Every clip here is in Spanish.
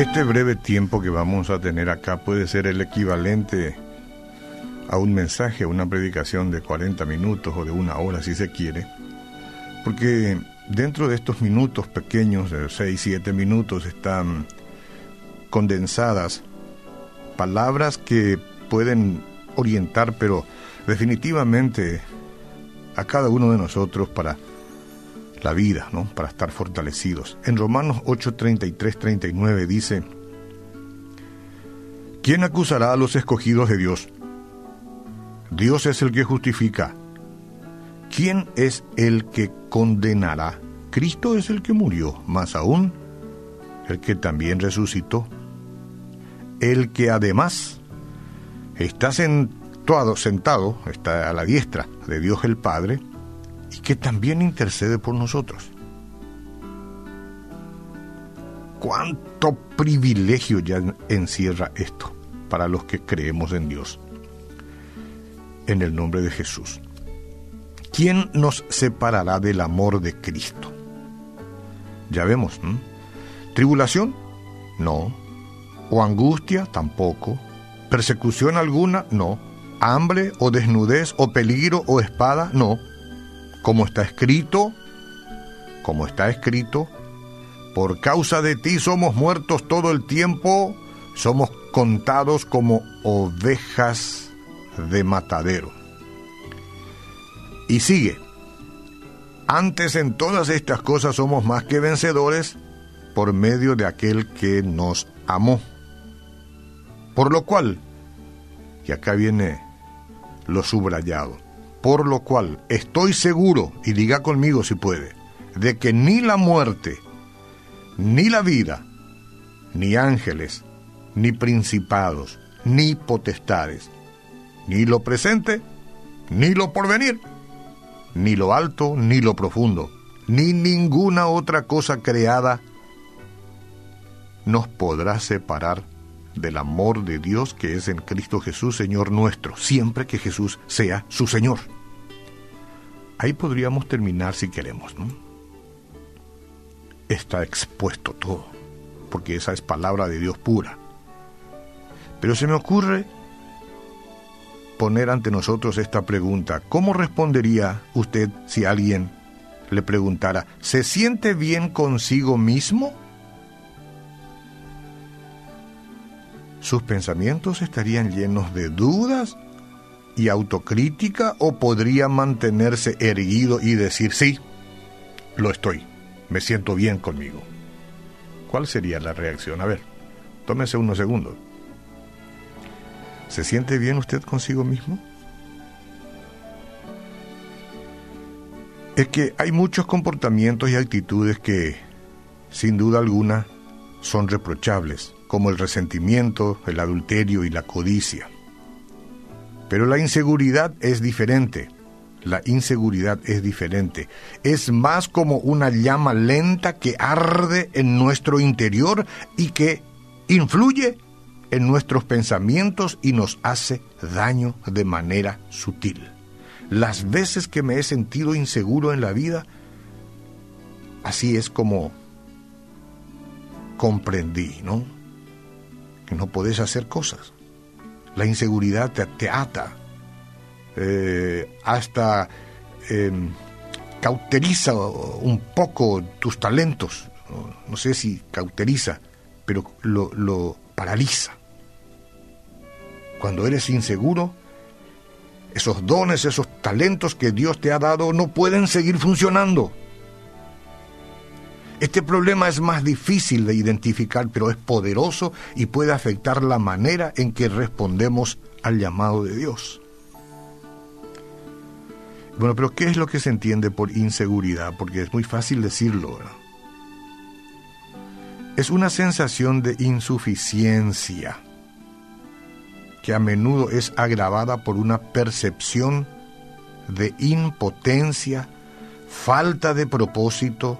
Este breve tiempo que vamos a tener acá puede ser el equivalente a un mensaje, a una predicación de 40 minutos o de una hora si se quiere, porque dentro de estos minutos pequeños, de 6, 7 minutos, están condensadas palabras que pueden orientar, pero definitivamente a cada uno de nosotros para la vida, ¿no? Para estar fortalecidos. En Romanos 8, 33, 39 dice, ¿quién acusará a los escogidos de Dios? Dios es el que justifica. ¿Quién es el que condenará? Cristo es el que murió, más aún, el que también resucitó. El que además está sentado, sentado, está a la diestra de Dios el Padre, y que también intercede por nosotros. ¿Cuánto privilegio ya encierra esto para los que creemos en Dios? En el nombre de Jesús. ¿Quién nos separará del amor de Cristo? Ya vemos, ¿Tribulación? No. ¿O angustia? Tampoco. ¿Persecución alguna? No. ¿Hambre o desnudez o peligro o espada? No como está escrito, como está escrito, por causa de ti somos muertos todo el tiempo, somos contados como ovejas de matadero. Y sigue, antes en todas estas cosas somos más que vencedores por medio de aquel que nos amó. Por lo cual, y acá viene lo subrayado, por lo cual estoy seguro, y diga conmigo si puede, de que ni la muerte, ni la vida, ni ángeles, ni principados, ni potestades, ni lo presente, ni lo porvenir, ni lo alto, ni lo profundo, ni ninguna otra cosa creada nos podrá separar del amor de Dios que es en Cristo Jesús, Señor nuestro, siempre que Jesús sea su Señor. Ahí podríamos terminar si queremos, ¿no? Está expuesto todo, porque esa es palabra de Dios pura. Pero se me ocurre poner ante nosotros esta pregunta. ¿Cómo respondería usted si alguien le preguntara, ¿se siente bien consigo mismo? sus pensamientos estarían llenos de dudas y autocrítica o podría mantenerse erguido y decir, sí, lo estoy, me siento bien conmigo. ¿Cuál sería la reacción? A ver, tómese unos segundos. ¿Se siente bien usted consigo mismo? Es que hay muchos comportamientos y actitudes que, sin duda alguna, son reprochables como el resentimiento, el adulterio y la codicia. Pero la inseguridad es diferente. La inseguridad es diferente. Es más como una llama lenta que arde en nuestro interior y que influye en nuestros pensamientos y nos hace daño de manera sutil. Las veces que me he sentido inseguro en la vida, así es como comprendí, ¿no? no podés hacer cosas. La inseguridad te, ata, eh, hasta em, cauteriza un poco tus talentos. No, sé si cauteriza, pero lo, lo paraliza. Cuando eres inseguro, esos dones, esos talentos que Dios te ha dado no pueden seguir funcionando. Este problema es más difícil de identificar, pero es poderoso y puede afectar la manera en que respondemos al llamado de Dios. Bueno, pero ¿qué es lo que se entiende por inseguridad? Porque es muy fácil decirlo. Es una sensación de insuficiencia que a menudo es agravada por una percepción de impotencia, falta de propósito,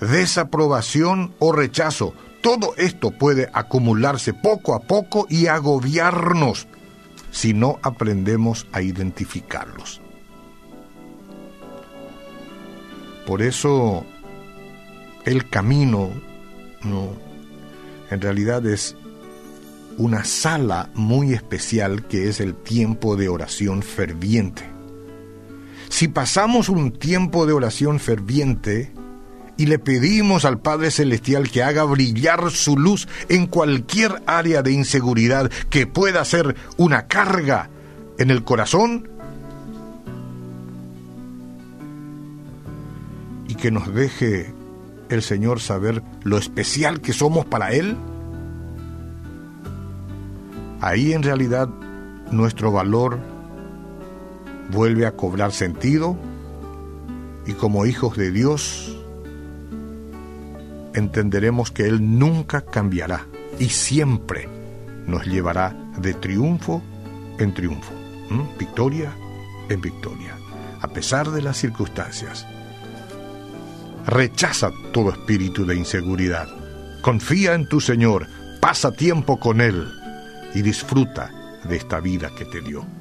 desaprobación o rechazo. Todo esto puede acumularse poco a poco y agobiarnos si no aprendemos a identificarlos. Por eso el camino no, en realidad es una sala muy especial que es el tiempo de oración ferviente. Si pasamos un tiempo de oración ferviente y le pedimos al Padre Celestial que haga brillar su luz en cualquier área de inseguridad que pueda ser una carga en el corazón, y que nos deje el Señor saber lo especial que somos para Él, ahí en realidad nuestro valor vuelve a cobrar sentido y como hijos de Dios entenderemos que Él nunca cambiará y siempre nos llevará de triunfo en triunfo, victoria en victoria, a pesar de las circunstancias. Rechaza todo espíritu de inseguridad. Confía en tu Señor, pasa tiempo con Él y disfruta de esta vida que te dio.